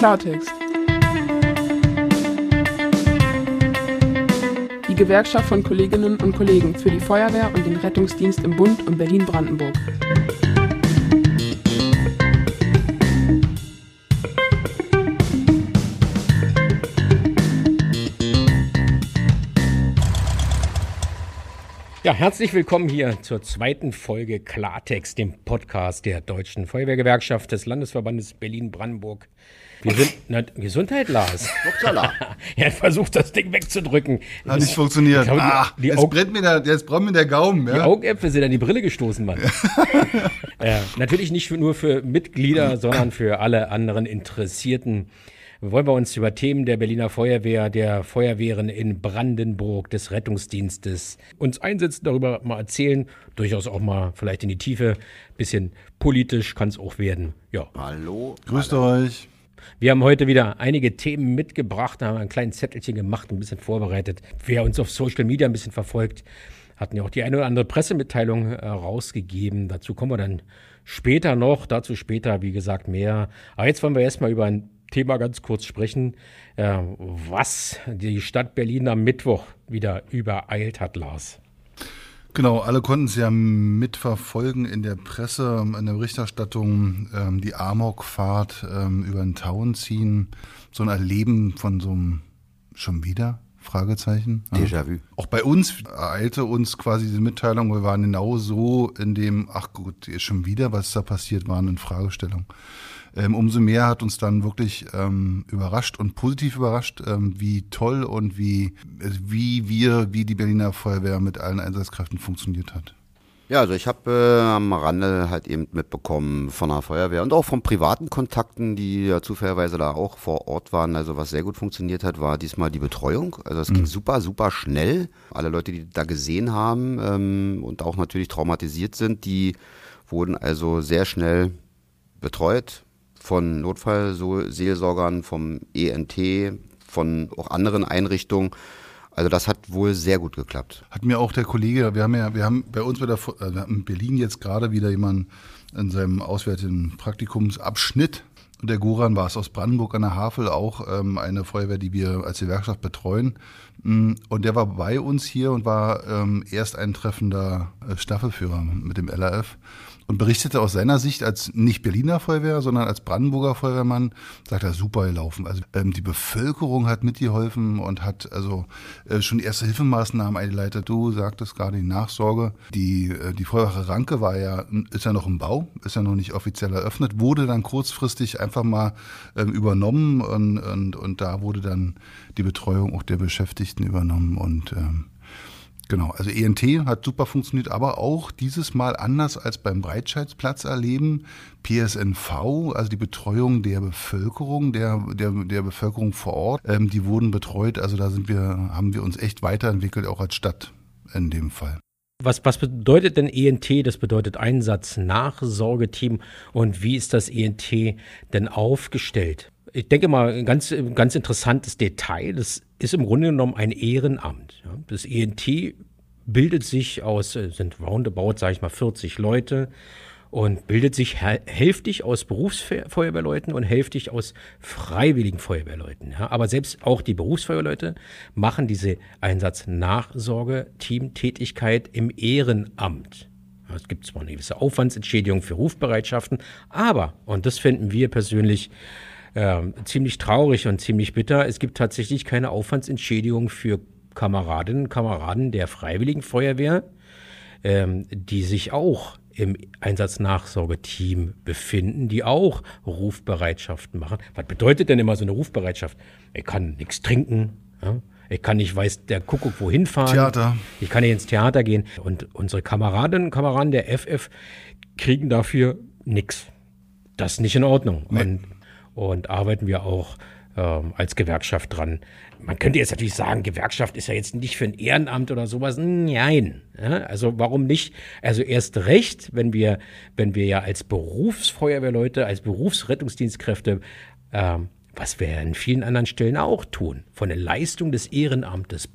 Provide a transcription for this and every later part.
Klartext. Die Gewerkschaft von Kolleginnen und Kollegen für die Feuerwehr und den Rettungsdienst im Bund und Berlin-Brandenburg. Ja, herzlich willkommen hier zur zweiten Folge Klartext, dem Podcast der Deutschen Feuerwehrgewerkschaft des Landesverbandes Berlin-Brandenburg. Wir sind, na, Gesundheit, Lars. Er versucht, das Ding wegzudrücken. Hat nicht funktioniert. Die- Ah, die jetzt Aug- brennt mir der, jetzt brennt mir der Gaumen. Die Ja? Augäpfel sind an die Brille gestoßen, Mann. äh, natürlich nicht für, nur für Mitglieder, sondern für alle anderen Interessierten. Wollen wir uns über Themen der Berliner Feuerwehr, der Feuerwehren in Brandenburg, des Rettungsdienstes uns einsetzen, darüber mal erzählen, durchaus auch mal vielleicht in die Tiefe, bisschen politisch kann es auch werden. Ja, Hallo. Grüßt euch. Wir haben heute wieder einige Themen mitgebracht, haben ein kleines Zettelchen gemacht, ein bisschen vorbereitet. Wer uns auf Social Media ein bisschen verfolgt, hatten ja auch die eine oder andere Pressemitteilung äh, rausgegeben. Dazu kommen wir dann später noch, dazu später, wie gesagt, mehr. Aber jetzt wollen wir erstmal über ein Thema ganz kurz sprechen, äh, was die Stadt Berlin am Mittwoch wieder übereilt hat, Lars. Genau, alle konnten es ja mitverfolgen in der Presse, in der Berichterstattung, ähm, die Amokfahrt ähm, über den Town ziehen. So ein Erleben von so einem schon wieder? Fragezeichen. Ja. Déjà-vu. Auch bei uns ereilte uns quasi diese Mitteilung, wir waren genau so in dem, ach gut, ist schon wieder, was da passiert, waren in Fragestellung. Ähm, umso mehr hat uns dann wirklich ähm, überrascht und positiv überrascht, ähm, wie toll und wie, äh, wie wir, wie die Berliner Feuerwehr mit allen Einsatzkräften funktioniert hat. Ja, also ich habe äh, am Rande halt eben mitbekommen von der Feuerwehr und auch von privaten Kontakten, die ja zufälligerweise da auch vor Ort waren. Also was sehr gut funktioniert hat, war diesmal die Betreuung. Also es ging super, super schnell. Alle Leute, die da gesehen haben ähm, und auch natürlich traumatisiert sind, die wurden also sehr schnell betreut von Notfallseelsorgern, vom ENT, von auch anderen Einrichtungen. Also das hat wohl sehr gut geklappt. Hat mir auch der Kollege, wir haben ja, wir haben bei uns bei der, Fu- äh, wir haben in Berlin jetzt gerade wieder jemanden in seinem auswärtigen Praktikumsabschnitt. Und der Goran war es aus Brandenburg an der Havel, auch ähm, eine Feuerwehr, die wir als Gewerkschaft betreuen. Mm, Und der war bei uns hier und war ähm, erst ein treffender äh, Staffelführer mit dem LRF und berichtete aus seiner Sicht als nicht Berliner Feuerwehr, sondern als Brandenburger Feuerwehrmann, sagt er, super gelaufen. Also ähm, die Bevölkerung hat mitgeholfen und hat also äh, schon erste Hilfemaßnahmen eingeleitet. Du sagtest gerade die Nachsorge. Die, äh, die Feuerwache Ranke war ja, ist ja noch im Bau, ist ja noch nicht offiziell eröffnet, wurde dann kurzfristig einfach mal ähm, übernommen und, und, und da wurde dann die Betreuung auch der Beschäftigten übernommen und ähm, Genau, also ENT hat super funktioniert, aber auch dieses Mal anders als beim Breitscheidplatz erleben. PSNV, also die Betreuung der Bevölkerung, der, der, der Bevölkerung vor Ort, ähm, die wurden betreut. Also da sind wir, haben wir uns echt weiterentwickelt, auch als Stadt in dem Fall. Was, was bedeutet denn ENT? Das bedeutet Einsatz Nachsorgeteam. Und wie ist das ENT denn aufgestellt? Ich denke mal, ein ganz, ganz interessantes Detail. Das ist im Grunde genommen ein Ehrenamt. Das ENT bildet sich aus, äh, sind roundabout, sage ich mal, 40 Leute und bildet sich hä- hälftig aus Berufsfeuerwehrleuten und hälftig aus freiwilligen Feuerwehrleuten. Aber selbst auch die Berufsfeuerwehrleute machen diese Einsatz-Nachsorge-Teamtätigkeit im Ehrenamt. Es gibt zwar eine gewisse Aufwandsentschädigung für Rufbereitschaften, aber, und das finden wir persönlich ähm, ziemlich traurig und ziemlich bitter, es gibt tatsächlich keine Aufwandsentschädigung für Kameradinnen und Kameraden der Freiwilligen Feuerwehr, ähm, die sich auch im Einsatznachsorgeteam befinden, die auch Rufbereitschaften machen. Was bedeutet denn immer so eine Rufbereitschaft? Ich kann nichts trinken, ja? ich kann nicht weiß der Kuckuck wohin fahren. Theater. Ich kann nicht ins Theater gehen. Und unsere Kameradinnen und Kameraden der FF kriegen dafür nichts. Das ist nicht in Ordnung. Und, und arbeiten wir auch ähm, als Gewerkschaft dran. Man könnte jetzt natürlich sagen, Gewerkschaft ist ja jetzt nicht für ein Ehrenamt oder sowas. Nein. Also warum nicht? Also erst recht, wenn wir, wenn wir ja als Berufsfeuerwehrleute, als Berufsrettungsdienstkräfte, ähm, was wir ja in vielen anderen Stellen auch tun, von der Leistung des Ehrenamtes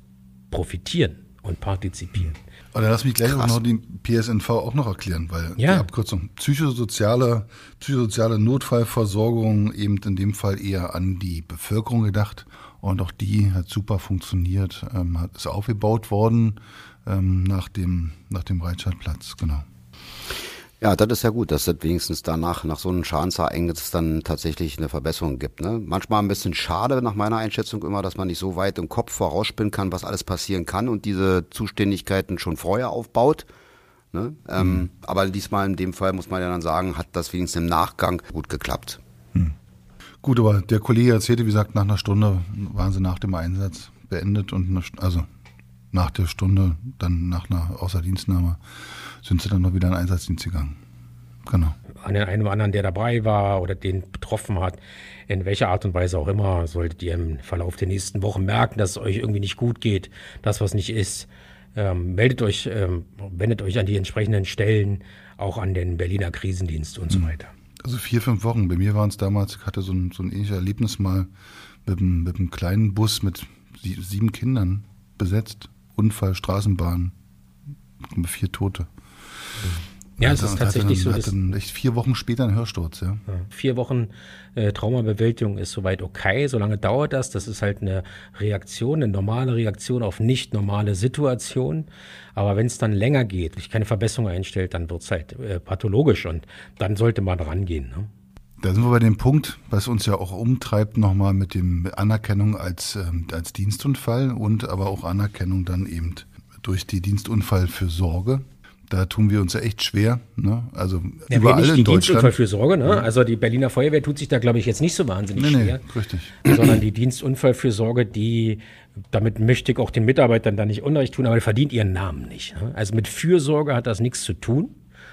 profitieren und partizipieren. Oder lass mich gleich auch noch die PSNV auch noch erklären, weil Ja. die Abkürzung psychosoziale, psychosoziale Notfallversorgung eben in dem Fall eher an die Bevölkerung gedacht. Und auch die hat super funktioniert, ähm, hat, ist aufgebaut worden ähm, nach dem, nach dem Breitscheidplatz, genau. Ja, das ist ja gut, dass es wenigstens danach, nach so einem Schadensereignis dann tatsächlich eine Verbesserung gibt. Ne? Manchmal ein bisschen schade nach meiner Einschätzung immer, dass man nicht so weit im Kopf vorausspinnen kann, was alles passieren kann und diese Zuständigkeiten schon vorher aufbaut. Ne? Ähm, aber diesmal in dem Fall muss man ja dann sagen, hat das wenigstens im Nachgang gut geklappt. Gut, aber der Kollege erzählte, wie gesagt, nach einer Stunde waren sie nach dem Einsatz beendet und eine, also nach der Stunde, dann nach einer Außerdienstnahme, sind sie dann noch wieder in den Einsatzdienst gegangen. Genau. an den einen oder anderen, der dabei war oder den betroffen hat, in welcher Art und Weise auch immer, solltet ihr im Verlauf der nächsten Wochen merken, dass es euch irgendwie nicht gut geht, das was nicht ist, ähm, meldet euch, ähm, wendet euch an die entsprechenden Stellen, auch an den Berliner Krisendienst und so weiter. Also vier, fünf Wochen. Bei mir waren es damals, ich hatte so ein, so ein ähnliches Erlebnis mal mit einem, mit einem kleinen Bus mit sie- sieben Kindern besetzt. Unfall, Straßenbahn, vier Tote. Ja, es ist tatsächlich so, dass dann echt vier Wochen später einen Hörsturz, ja. Vier Wochen äh, Traumabewältigung ist soweit okay, solange dauert das. Das ist halt eine Reaktion, eine normale Reaktion auf nicht normale Situationen. Aber wenn es dann länger geht, sich keine Verbesserung einstellt, dann wird's halt äh, pathologisch und dann sollte man rangehen. Ne? Da sind wir bei dem Punkt, was uns ja auch umtreibt, nochmal mit dem Anerkennung als, ähm, als Dienstunfall und aber auch Anerkennung dann eben durch die Dienstunfallfürsorge. Da tun wir uns ja echt schwer. Ne? Also Ja, überall wenig in die Deutschland. Dienstunfallfürsorge, ne? Also die Berliner Feuerwehr tut sich da, glaube ich, jetzt nicht so wahnsinnig Nee, nee, schwer. richtig. sondern die Dienstunfallfürsorge, die, damit möchte ich auch den Mitarbeitern da nicht Unrecht tun, aber die verdient ihren Namen nicht. ne? Also mit Fürsorge hat das nichts zu tun.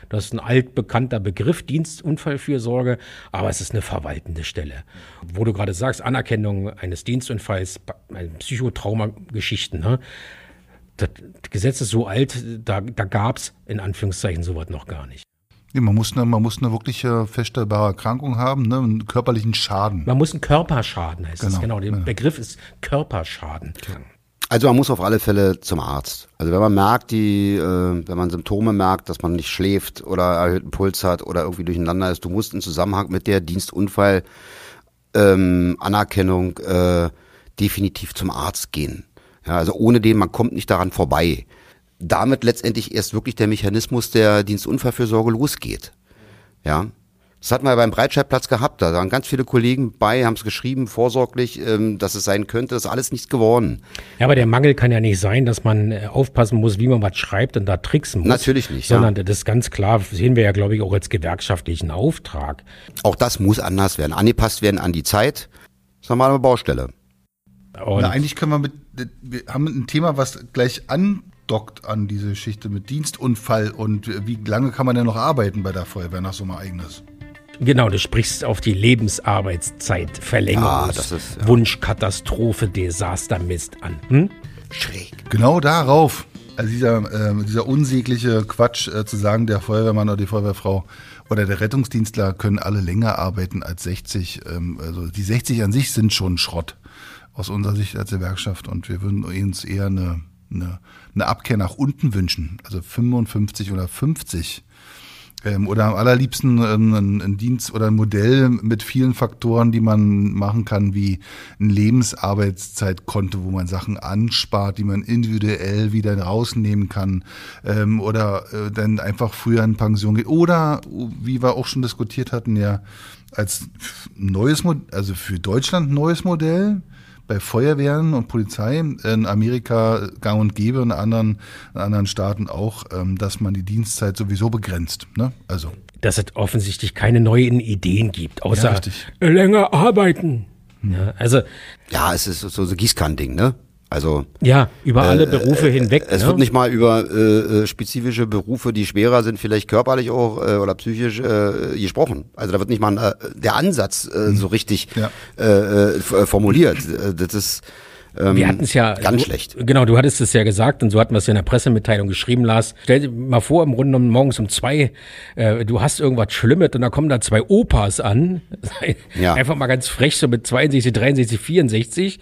Das ist ein altbekannter Begriff, Dienstunfallfürsorge, aber es ist eine verwaltende Stelle. Wo du gerade sagst, Anerkennung eines Dienstunfalls, Psychotraumageschichten, ne? Das Gesetz ist so alt, da, da gab es in Anführungszeichen sowas noch gar nicht. Ja, man, muss eine, man muss eine wirkliche feststellbare Erkrankung haben, ne? einen körperlichen Schaden. Man muss einen Körperschaden, heißt es. Genau, Genau, der ja. Begriff ist Körperschaden. Also man muss auf alle Fälle zum Arzt. Also wenn man merkt, die, äh, wenn man Symptome merkt, dass man nicht schläft oder erhöhten Puls hat oder irgendwie durcheinander ist, du musst im Zusammenhang mit der Dienstunfall ähm, Anerkennung äh, definitiv zum Arzt gehen. Ja, also ohne den, man kommt nicht daran vorbei. Damit letztendlich erst wirklich der Mechanismus der Dienstunfallfürsorge losgeht. Ja. Das hatten wir beim Breitscheidplatz gehabt. Da waren ganz viele Kollegen bei, haben es geschrieben, vorsorglich, ähm, dass es sein könnte. Das ist alles nichts geworden. Ja, aber der Mangel kann ja nicht sein, dass man äh, aufpassen muss, wie man was schreibt und da tricksen muss. Natürlich nicht, Sondern das ist ganz klar, sehen wir ja, glaube ich, auch als gewerkschaftlichen Auftrag. Auch das muss anders werden, angepasst werden an die Zeit. Das ist eine normale Baustelle. Und Na, eigentlich können wir mit, wir haben ein Thema, was gleich andockt an diese Geschichte mit Dienstunfall und wie lange kann man denn noch arbeiten bei der Feuerwehr nach so einem Ereignis? genau, du sprichst auf die Lebensarbeitszeit, Verlängerung, Ja, das ist, ja. Wunschkatastrophe, Desastermist an. Hm? Schräg. Genau darauf, also dieser, äh, dieser unsägliche Quatsch äh, zu sagen, der Feuerwehrmann oder die Feuerwehrfrau oder der Rettungsdienstler können alle länger arbeiten als 60. Ähm, also die 60 an sich sind schon Schrott aus unserer Sicht als Gewerkschaft und wir würden uns eher eine, eine, eine Abkehr nach unten wünschen, also 55 oder 50. Ähm, oder am allerliebsten ein, Dienst oder ein Modell mit vielen Faktoren, die man machen kann, wie ein Lebensarbeitszeitkonto, wo man Sachen anspart, die man individuell wieder rausnehmen kann ähm, oder äh, dann einfach früher in Pension geht. Oder, wie wir auch schon diskutiert hatten, ja, als neues Modell, also für Deutschland neues Modell, bei Feuerwehren und Polizei in Amerika gang und gäbe, in anderen, in anderen Staaten auch, ähm, dass man die Dienstzeit sowieso begrenzt. Ne? Also Dass es offensichtlich keine neuen Ideen gibt, außer richtig. länger arbeiten. Ja, also, Ja, es ist so so Gießkannding, ne? Also ja, über alle Berufe hinweg. es ne? wird nicht mal über äh, äh, spezifische Berufe, die schwerer sind, vielleicht körperlich auch äh, oder psychisch äh, gesprochen. Also da wird nicht mal äh, der Ansatz äh, so richtig Ja. äh, äh, äh, formuliert. Äh, Das ist ähm, Wir hatten es ja ganz du, schlecht. Genau, du hattest es ja gesagt und so hatten wir es ja in der Pressemitteilung geschrieben, Lars. Stell dir mal vor, im Grunde morgens um zwei, äh, du hast irgendwas Schlimmes und da kommen da zwei Opas an. Ja. Einfach mal ganz frech, so mit 62, 63, 64,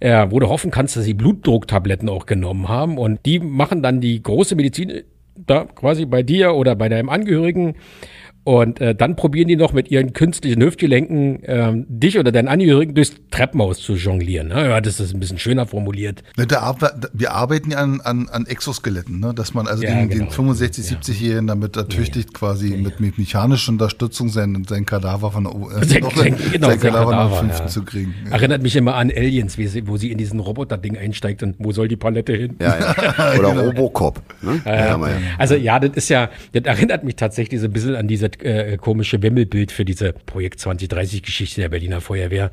äh, wo du hoffen kannst, dass sie Blutdrucktabletten auch genommen haben. Und die machen dann die große Medizin da quasi bei dir oder bei deinem Angehörigen und äh, dann probieren die noch mit ihren künstlichen Hüftgelenken ähm, dich oder deinen Angehörigen durchs Treppenhaus zu jonglieren. Ne? Ja, das ist ein bisschen schöner formuliert. Ne, da, wir arbeiten ja an, an, an Exoskeletten, ne? dass man also Ja, den, genau. den 65, 70-Jährigen damit ertüchtigt, quasi mit, mit mechanischer Unterstützung sein, sein Kadaver von der, äh, Sein- noch sein- genau, sein Kadaver nach Kadaver, 15 ja. zu kriegen. Ja. Erinnert mich immer an Aliens, wie sie, wo sie in diesen Roboter-Ding einsteigt und wo soll die Palette hin? Ja, ja. Oder Robocop. Ne? Ja, ja. Also ja, das ist ja, das erinnert mich tatsächlich so ein bisschen an dieses äh, komische Wimmelbild für diese Projekt 2030 Geschichte der Berliner Feuerwehr.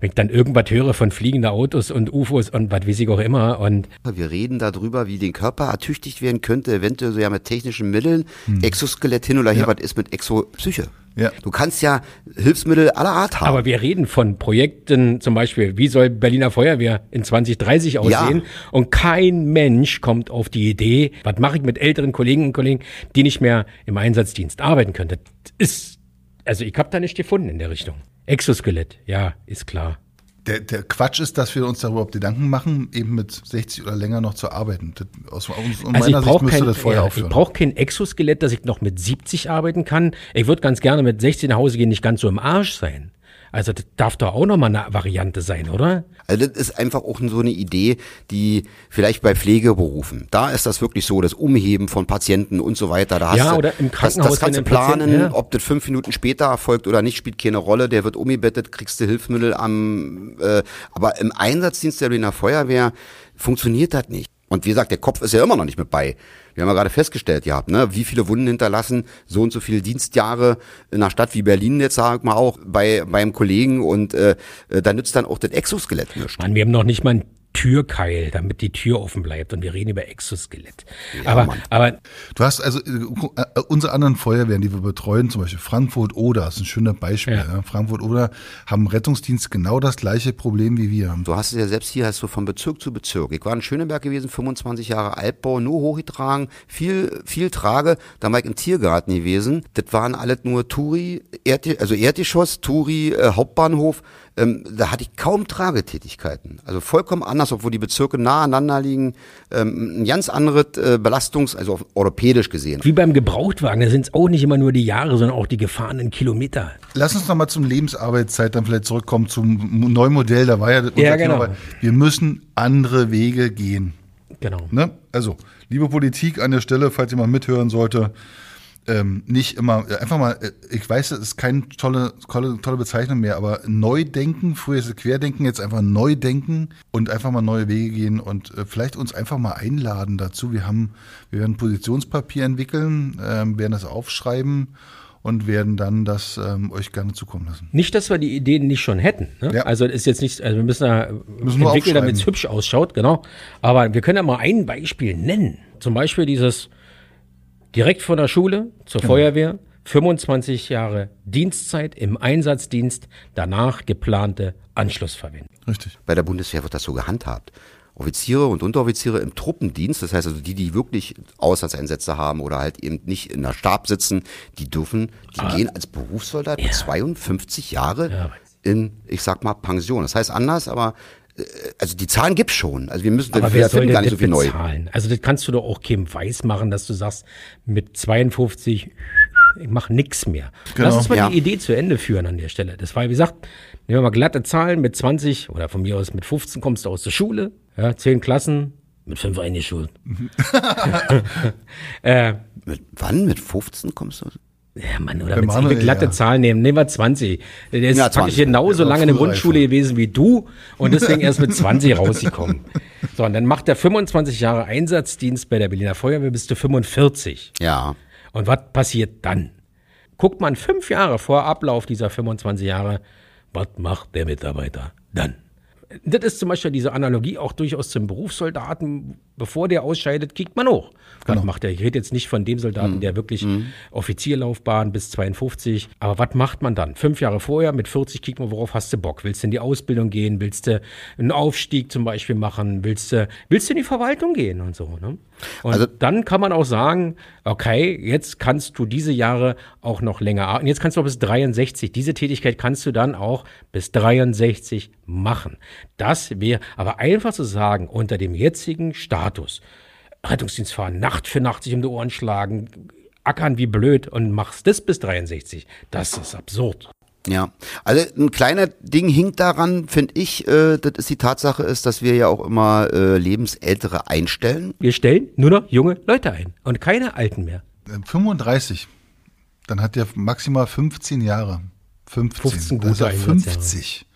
Wenn ich dann irgendwas höre von fliegenden Autos und UFOs und was weiß ich auch immer und Wir reden darüber, wie den Körper ertüchtigt werden könnte, eventuell so ja mit technischen Mitteln, Exoskelett hin oder her, was ist mit Exopsyche. Ja. Du kannst ja Hilfsmittel aller Art haben. Aber wir reden von Projekten, zum Beispiel, wie soll Berliner Feuerwehr in 2030 aussehen? Ja. Und kein Mensch kommt auf die Idee, was mache ich mit älteren Kolleginnen und Kollegen, die nicht mehr im Einsatzdienst arbeiten können. Das ist, also ich habe da nicht gefunden in der Richtung. Exoskelett, ja, ist klar. Der, der Quatsch ist, dass wir uns darüber Gedanken machen, eben mit 60 oder länger noch zu arbeiten. Das, aus, aus Also ich meiner Sicht brauche müsste kein, das vorher ja, ich aufhören. brauch kein Exoskelett, dass ich noch mit 70 arbeiten kann. Ich würde ganz gerne mit 16 nach Hause gehen, nicht ganz so im Arsch sein. Also das darf doch auch nochmal eine Variante sein, oder? Also das ist einfach auch so eine Idee, die vielleicht bei Pflegeberufen, da ist das wirklich so, das Umheben von Patienten und so weiter. Da hast Ja, du, oder im das, Krankenhaus, das kannst du planen, ja. ob das fünf Minuten später erfolgt oder nicht, spielt keine Rolle. Der wird umgebettet, kriegst du Hilfsmittel am, äh, aber im Einsatzdienst der Berliner Feuerwehr funktioniert das nicht. Und wie gesagt, der Kopf ist ja immer noch nicht mit bei. Wir haben ja gerade festgestellt gehabt, ne, wie viele Wunden hinterlassen, so und so viele Dienstjahre in einer Stadt wie Berlin jetzt, sag mal auch, bei beim Kollegen und äh, äh, da nützt dann auch das Exoskelett nichts. Mann, wir haben noch nicht mal ein Türkeil, damit die Tür offen bleibt und wir reden über Exoskelett. aber, Mann. aber Du hast also äh, äh, unsere anderen Feuerwehren, die wir betreuen, zum Beispiel Frankfurt oder, ist ein schöner Beispiel. Ja. Ja. Frankfurt oder haben im Rettungsdienst genau das gleiche Problem wie wir. Du hast es ja selbst hier, hast du von Bezirk zu Bezirk. Ich war in Schöneberg gewesen, 25 Jahre Altbau, nur hochgetragen, viel, viel Trage. Da war ich im Tiergarten gewesen. Das waren alles nur Turi, Erd, also Erdgeschoss, Turi, äh, Hauptbahnhof. Ähm, da hatte ich kaum Tragetätigkeiten. Also vollkommen anders, obwohl die Bezirke nah aneinander liegen. Ähm, ein ganz anderes äh, Belastungs-, also auf, europäisch gesehen. wie beim Gebrauchtwagen, da sind es auch nicht immer nur die Jahre, sondern auch die gefahrenen Kilometer. Lass uns nochmal zum Lebensarbeitszeit dann vielleicht zurückkommen, zum neuen Modell. Da war ja unser Ja, Thema, genau. weil Wir müssen andere Wege gehen. Genau. Ne? Also, liebe Politik an der Stelle, falls jemand mithören sollte, ähm, nicht immer, äh, einfach mal, äh, ich weiß, das ist keine tolle, tolle, tolle Bezeichnung mehr, aber neu denken, früher ist es Querdenken, jetzt einfach neu denken und einfach mal neue Wege gehen und äh, vielleicht uns einfach mal einladen dazu. Wir haben, wir werden Positionspapier entwickeln, ähm, werden das aufschreiben und werden dann das ähm, euch gerne zukommen lassen. Nicht, dass wir die Ideen nicht schon hätten. Ne? Ja. Also ist jetzt nicht, also wir müssen da Müssen entwickeln, damit es hübsch ausschaut, genau. Aber wir können ja mal ein Beispiel nennen. Zum Beispiel dieses direkt von der Schule zur Genau. Feuerwehr, 25 Jahre Dienstzeit im Einsatzdienst, danach geplante Anschlussverwendung. Richtig. Bei der Bundeswehr wird das so gehandhabt. Offiziere und Unteroffiziere im Truppendienst, das heißt also die, die wirklich Auslandseinsätze haben oder halt eben nicht in der Stab sitzen, die dürfen, die gehen als Berufssoldat mit 52 Jahre in, ich sag mal, Pension. Das heißt anders, aber also die Zahlen gibt's schon. Also wir müssen, Aber wir wer soll erfinden denn gar nicht so viel neu. Also das kannst du doch auch keinem weiß machen, dass du sagst, mit 52, ich mache nix mehr. Genau. Lass uns mal Ja. die Idee zu Ende führen an der Stelle. Das war, wie gesagt, nehmen wir mal glatte Zahlen, mit 20 oder von mir aus mit 15 kommst du aus der Schule, ja, 10 Klassen, mit 5 eingeschult. äh, Mit, wann? Mit 15 kommst du? Ja, Mann, oder wenn wir glatte ja. Zahlen nehmen, nehmen wir 20. Der ist Ja, praktisch 20. genauso Ja, lange in der Grundschule gewesen wie du und deswegen erst mit 20 rausgekommen. So, und dann macht er 25 Jahre Einsatzdienst bei der Berliner Feuerwehr bis zu 45. Ja. Und was passiert dann? Guckt man fünf Jahre vor Ablauf dieser 25 Jahre, was macht der Mitarbeiter dann? Das ist zum Beispiel diese Analogie auch durchaus zum Berufssoldaten, bevor der ausscheidet, kriegt man hoch. Was Genau. macht der? Ich rede jetzt nicht von dem Soldaten, der wirklich Offizierlaufbahn bis 52. Aber was macht man dann? Fünf Jahre vorher, mit 40 kriegt man, worauf hast du Bock? Willst du in die Ausbildung gehen? Willst du einen Aufstieg zum Beispiel machen? Willst du, willst du in die Verwaltung gehen und so? Ne? Und Also- dann kann man auch sagen, okay, jetzt kannst du diese Jahre auch noch länger arbeiten. Jetzt kannst du auch bis 63. Diese Tätigkeit kannst du dann auch bis 63 machen. Das wäre, aber einfach zu sagen, unter dem jetzigen Status, Rettungsdienst fahren, Nacht für Nacht sich um die Ohren schlagen, ackern wie blöd und machst das bis 63. Das ist absurd. Ja, also ein kleiner Ding hinkt daran, finde ich, äh, das ist die Tatsache ist, dass wir ja auch immer äh, Lebensältere einstellen. Wir stellen nur noch junge Leute ein und keine alten mehr. Äh, 35. Dann hat der maximal 15 Jahre. 15. 15 Dann ist er gute Einsatzjahre. 50.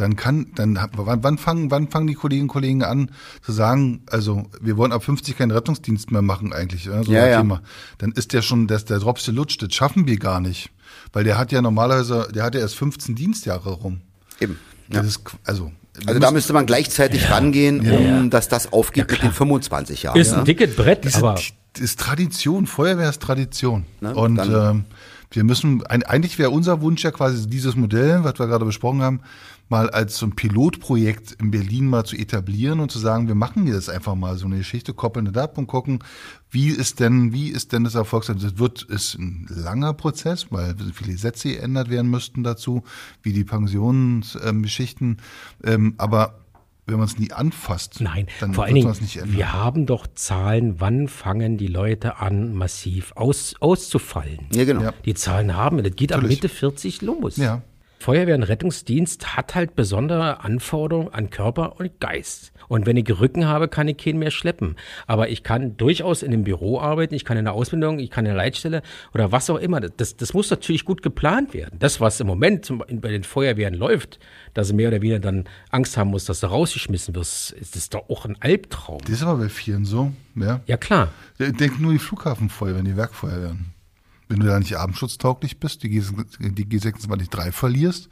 Dann kann, dann, wann, wann fangen, wann fangen die Kolleginnen und Kollegen an zu sagen, also, wir wollen ab 50 keinen Rettungsdienst mehr machen eigentlich, ja, so Ja, ein ja. Thema. Dann ist der schon, das, der Drops gelutscht, das schaffen wir gar nicht. Weil der hat ja normalerweise, der hat ja erst 15 Dienstjahre rum. Eben. Ja. Das ist, also, Also da müsste man gleichzeitig rangehen, um dass das aufgeht mit den 25 Jahren. Ist ja? ein dickes Brett, Diese, aber das ist Tradition, Feuerwehr ist Tradition. Ne, Und dann- ähm, wir müssen, eigentlich wäre unser Wunsch ja quasi dieses Modell, was wir gerade besprochen haben, mal als so ein Pilotprojekt in Berlin mal zu etablieren und zu sagen, wir machen hier das einfach mal so eine Geschichte, koppeln das ab und gucken, wie ist denn, wie ist denn das Erfolgserlebnis? Das wird, ist ein langer Prozess, weil viele Gesetze geändert werden müssten dazu, wie die Pensionsgeschichten, ähm, aber wenn man es nie anfasst, Nein, dann vor allen wird Dingen, man es nicht ändern. wir haben doch Zahlen, wann fangen die Leute an, massiv aus, auszufallen. Ja, genau. Ja. Die Zahlen haben wir, das geht ab Natürlich. Mitte 40 los. Ja. Feuerwehr und Rettungsdienst hat halt besondere Anforderungen an Körper und Geist. Und wenn ich Rücken habe, kann ich keinen mehr schleppen. Aber ich kann durchaus in einem Büro arbeiten, ich kann in der Ausbildung, ich kann in der Leitstelle oder was auch immer. Das, das muss natürlich gut geplant werden. Das, was im Moment zum, bei den Feuerwehren läuft, dass du mehr oder weniger dann Angst haben musst, dass du rausgeschmissen wirst, ist das doch auch ein Albtraum. Das ist aber bei vielen so, ja. Ja, klar. Denk nur die Flughafenfeuerwehren, die Werkfeuerwehren. Wenn du da nicht abendschutztauglich bist, die, G, die G26 verlierst,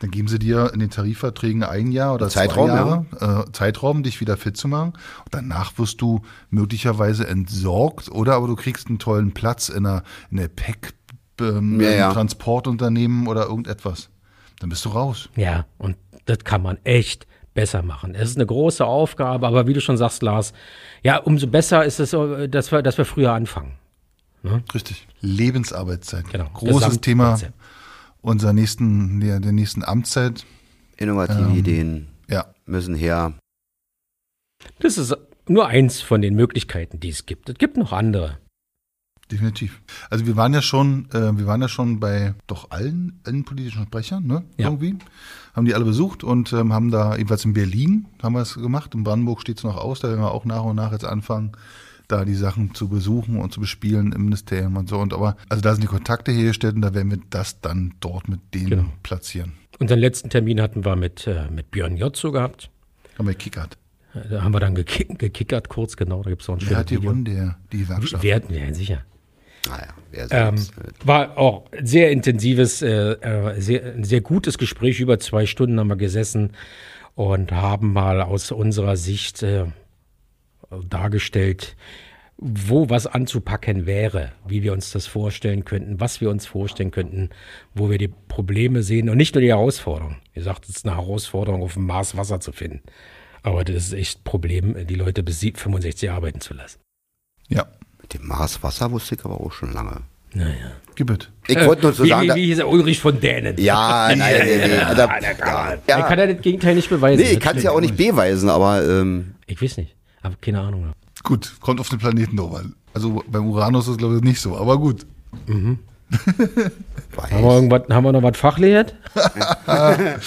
dann geben sie dir in den Tarifverträgen ein Jahr oder Zeitraum, zwei Jahre äh, Zeitraum, dich wieder fit zu machen. Und danach wirst du möglicherweise entsorgt oder aber du kriegst einen tollen Platz in einer, in der PEC, ähm, Ja, ja. Transportunternehmen oder irgendetwas. Dann bist du raus. Ja, und das kann man echt besser machen. Es ist eine große Aufgabe, aber wie du schon sagst, Lars, ja, umso besser ist es, äh, dass wir, dass wir früher anfangen. Richtig. Lebensarbeitszeit. Genau. Großes Thema unserer nächsten, der, der nächsten Amtszeit. Innovative Ähm, Ideen Ja. müssen her. Das ist nur eins von den Möglichkeiten, die es gibt. Es gibt noch andere. Definitiv. Also wir waren ja schon, äh, wir waren ja schon bei doch allen innenpolitischen Sprechern, ne? Ja. Irgendwie. Haben die alle besucht und ähm, haben da, jedenfalls in Berlin haben wir es gemacht. In Brandenburg steht es noch aus, da werden wir auch nach und nach jetzt anfangen, da die Sachen zu besuchen und zu bespielen im Ministerium und so. Und aber, also da sind die Kontakte hergestellt und da werden wir das dann dort mit denen Genau. platzieren. Unseren letzten Termin hatten wir mit, äh, mit Björn Jotzo gehabt. Haben wir gekickert. Äh, Da haben wir dann gekick, gekickert kurz, genau. Da gibt es auch ein Wer hat Video. gewonnen? Der, die. Wir hatten, ja, sicher. Naja, wer Ähm, selbst. war auch sehr intensives, äh, äh, sehr, ein sehr gutes Gespräch. Über zwei Stunden haben wir gesessen und haben mal aus unserer Sicht äh, dargestellt, wo was anzupacken wäre, wie wir uns das vorstellen könnten, was wir uns vorstellen könnten, wo wir die Probleme sehen und nicht nur die Herausforderung. Wie gesagt, es ist eine Herausforderung, auf dem Mars Wasser zu finden. Aber das ist echt ein Problem, die Leute bis 65 arbeiten zu lassen. Ja. Mit dem Mars Wasser wusste ich aber auch schon lange. Naja. Gibbet. Ich wollte nur so wie, sagen, wie, wie hieß er? Ulrich von Dänen. ja, nein, nein, nein, nein, der kann, ja. Er kann ja das Gegenteil nicht beweisen. nee, ich kann es ja auch nicht beweisen, aber ähm, Ich weiß nicht. Aber keine Ahnung. Gut, kommt auf den Planeten drauf an. Also beim Uranus ist es glaube ich nicht so, aber gut. Haben wir, irgendwas, haben wir noch was Fachlehrt?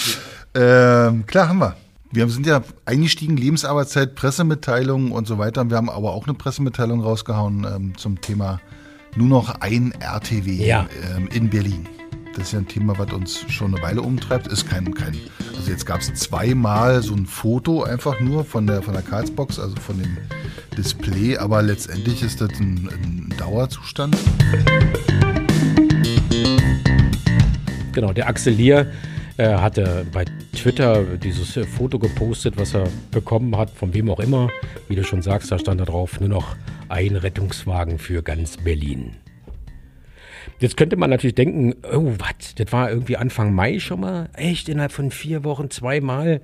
Ähm, klar haben wir. Wir sind ja eingestiegen, Lebensarbeitszeit, Pressemitteilungen und so weiter. Wir haben aber auch eine Pressemitteilung rausgehauen ähm, zum Thema nur noch ein RTW Ja. ähm, in Berlin. Das ist ja ein Thema, was uns schon eine Weile umtreibt. Ist kein, kein also jetzt gab es zweimal so ein Foto einfach nur von der, von der Karlsbox, also von dem Display, aber letztendlich ist das ein, ein Dauerzustand. Genau, der Axel Lier Er hatte bei Twitter dieses äh, Foto gepostet, was er bekommen hat, von wem auch immer. Wie du schon sagst, da stand da drauf nur noch ein Rettungswagen für ganz Berlin. Jetzt könnte man natürlich denken, oh, was, das war irgendwie Anfang Mai schon mal? Echt, innerhalb von vier Wochen zweimal?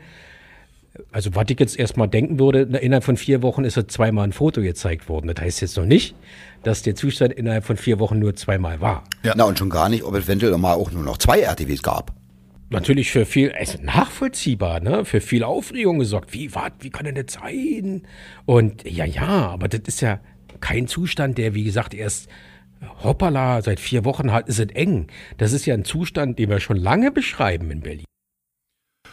Also, was ich jetzt erstmal denken würde, innerhalb von vier Wochen ist er zweimal ein Foto gezeigt worden. Das heißt jetzt noch nicht, dass der Zustand innerhalb von vier Wochen nur zweimal war. Ja. Na, und schon gar nicht, ob es eventuell mal auch nur noch zwei RTWs gab. Natürlich für viel, also nachvollziehbar, ne? Für viel Aufregung gesorgt. Wie, was, wie kann denn das sein? Und ja, ja, aber das ist ja kein Zustand, der, wie gesagt, erst hoppala, seit vier Wochen hat, ist es eng. Das ist ja ein Zustand, den wir schon lange beschreiben in Berlin.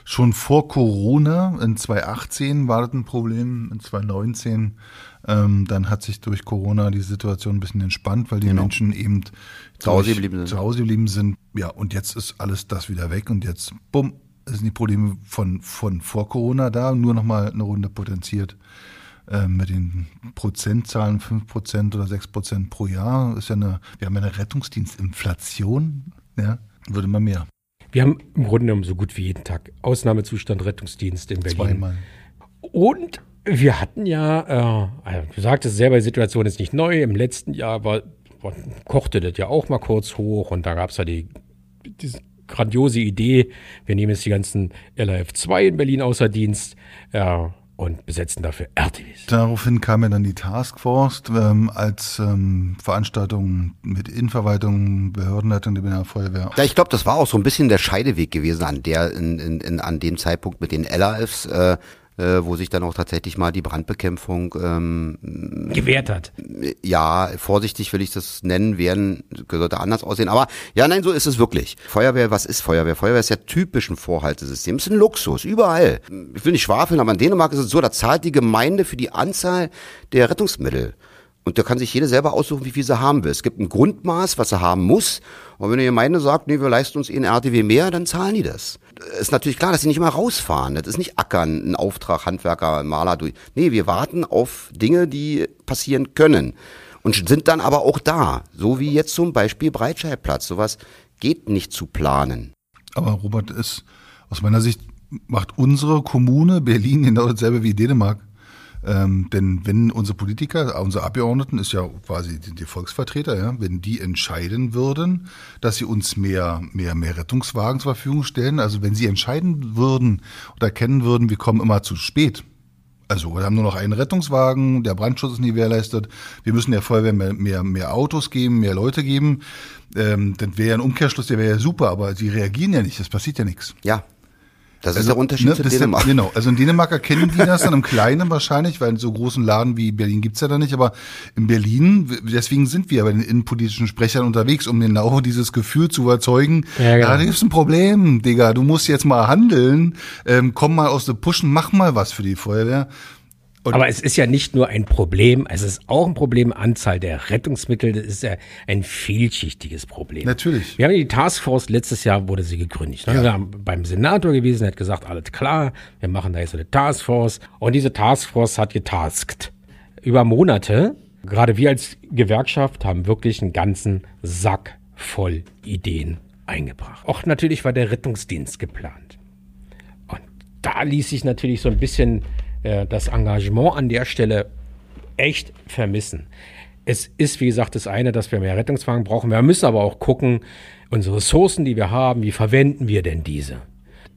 Schon vor Corona, in 2018 war das ein Problem, in 2019, ähm, dann hat sich durch Corona die Situation ein bisschen entspannt, weil die genau. Menschen eben zu Hause geblieben sind. Zu Hause geblieben sind. Ja, und jetzt ist alles das wieder weg und jetzt, bumm, sind die Probleme von, von vor Corona da, nur nochmal eine Runde potenziert. Ähm, mit den Prozentzahlen 5% oder 6% pro Jahr ist ja eine, wir haben ja eine Rettungsdienstinflation, ja, würde man mehr. Wir haben im Grunde genommen so gut wie jeden Tag Ausnahmezustand Rettungsdienst in Berlin. Zweimal. Und wir hatten ja, äh, also du sagtest selber, die Situation ist nicht neu. Im letzten Jahr war, war, kochte das ja auch mal kurz hoch und da gab es ja die, diese grandiose Idee, wir nehmen jetzt die ganzen LAF 2 in Berlin außer Dienst. Äh, und besetzen dafür RTWs. Daraufhin kam ja dann die Taskforce ähm, als ähm, Veranstaltung mit Innenverwaltung, Behördenleitung der Feuerwehr. Ja, ich glaube, das war auch so ein bisschen der Scheideweg gewesen an der in, in, in an dem Zeitpunkt mit den LAFs. Äh, äh, wo sich dann auch tatsächlich mal die Brandbekämpfung ähm, gewehrt hat. Ja, vorsichtig will ich das nennen, werden sollte anders aussehen. Aber ja, nein, so ist es wirklich. Feuerwehr, was ist Feuerwehr? Feuerwehr ist ja typisch ein Vorhaltesystem. Es ist ein Luxus, überall. Ich will nicht schwafeln, aber in Dänemark ist es so, da zahlt die Gemeinde für die Anzahl der Rettungsmittel. Und da kann sich jeder selber aussuchen, wie viel sie haben will. Es gibt ein Grundmaß, was er haben muss. Und wenn die Gemeinde sagt, nee, wir leisten uns eh ein RTW mehr, dann zahlen die das. Ist natürlich klar, dass sie nicht immer rausfahren. Das ist nicht ackern, ein Auftrag, Handwerker, Maler durch. Nee, wir warten auf Dinge, die passieren können. Und sind dann aber auch da. So wie jetzt zum Beispiel Breitscheidplatz. Sowas geht nicht zu planen. Aber Robert ist, aus meiner Sicht, macht unsere Kommune Berlin genau dasselbe wie Dänemark. Ähm, denn wenn unsere Politiker, unsere Abgeordneten ist ja quasi die, die, Volksvertreter, ja, wenn die entscheiden würden, dass sie uns mehr, mehr, mehr Rettungswagen zur Verfügung stellen, also wenn sie entscheiden würden oder erkennen würden, wir kommen immer zu spät, also wir haben nur noch einen Rettungswagen, der Brandschutz ist nie gewährleistet. Wir müssen der Feuerwehr mehr, mehr, mehr Autos geben, mehr Leute geben. Ähm, dann wäre ein Umkehrschluss, der wäre ja super, aber sie reagieren ja nicht, es passiert ja nichts. Ja, das also, ist der Unterschied ne, zu Dänemark. Der, genau, also in Dänemark erkennen die das dann im Kleinen wahrscheinlich, weil in so großen Laden wie Berlin gibt's ja da nicht, aber in Berlin, deswegen sind wir bei den innenpolitischen Sprechern unterwegs, um genau dieses Gefühl zu überzeugen, ja, genau. da gibt's ein Problem, Digga, du musst jetzt mal handeln, ähm, komm mal aus der Pushen, mach mal was für die Feuerwehr. Und Aber es ist ja nicht nur ein Problem, es ist auch ein Problem, Anzahl der Rettungsmittel, das ist ja ein vielschichtiges Problem. Natürlich. Wir haben die Taskforce, letztes Jahr wurde sie gegründet. Ne? Ja. Wir haben beim Senator gewesen, hat gesagt, alles klar, wir machen da jetzt eine Taskforce. Und diese Taskforce hat getaskt. Über Monate, gerade wir als Gewerkschaft haben wirklich einen ganzen Sack voll Ideen eingebracht. Auch natürlich war der Rettungsdienst geplant. Und da ließ sich natürlich so ein bisschen äh, das Engagement an der Stelle echt vermissen. Es ist, wie gesagt, das eine, dass wir mehr Rettungswagen brauchen. Wir müssen aber auch gucken, unsere Ressourcen, die wir haben, wie verwenden wir denn diese?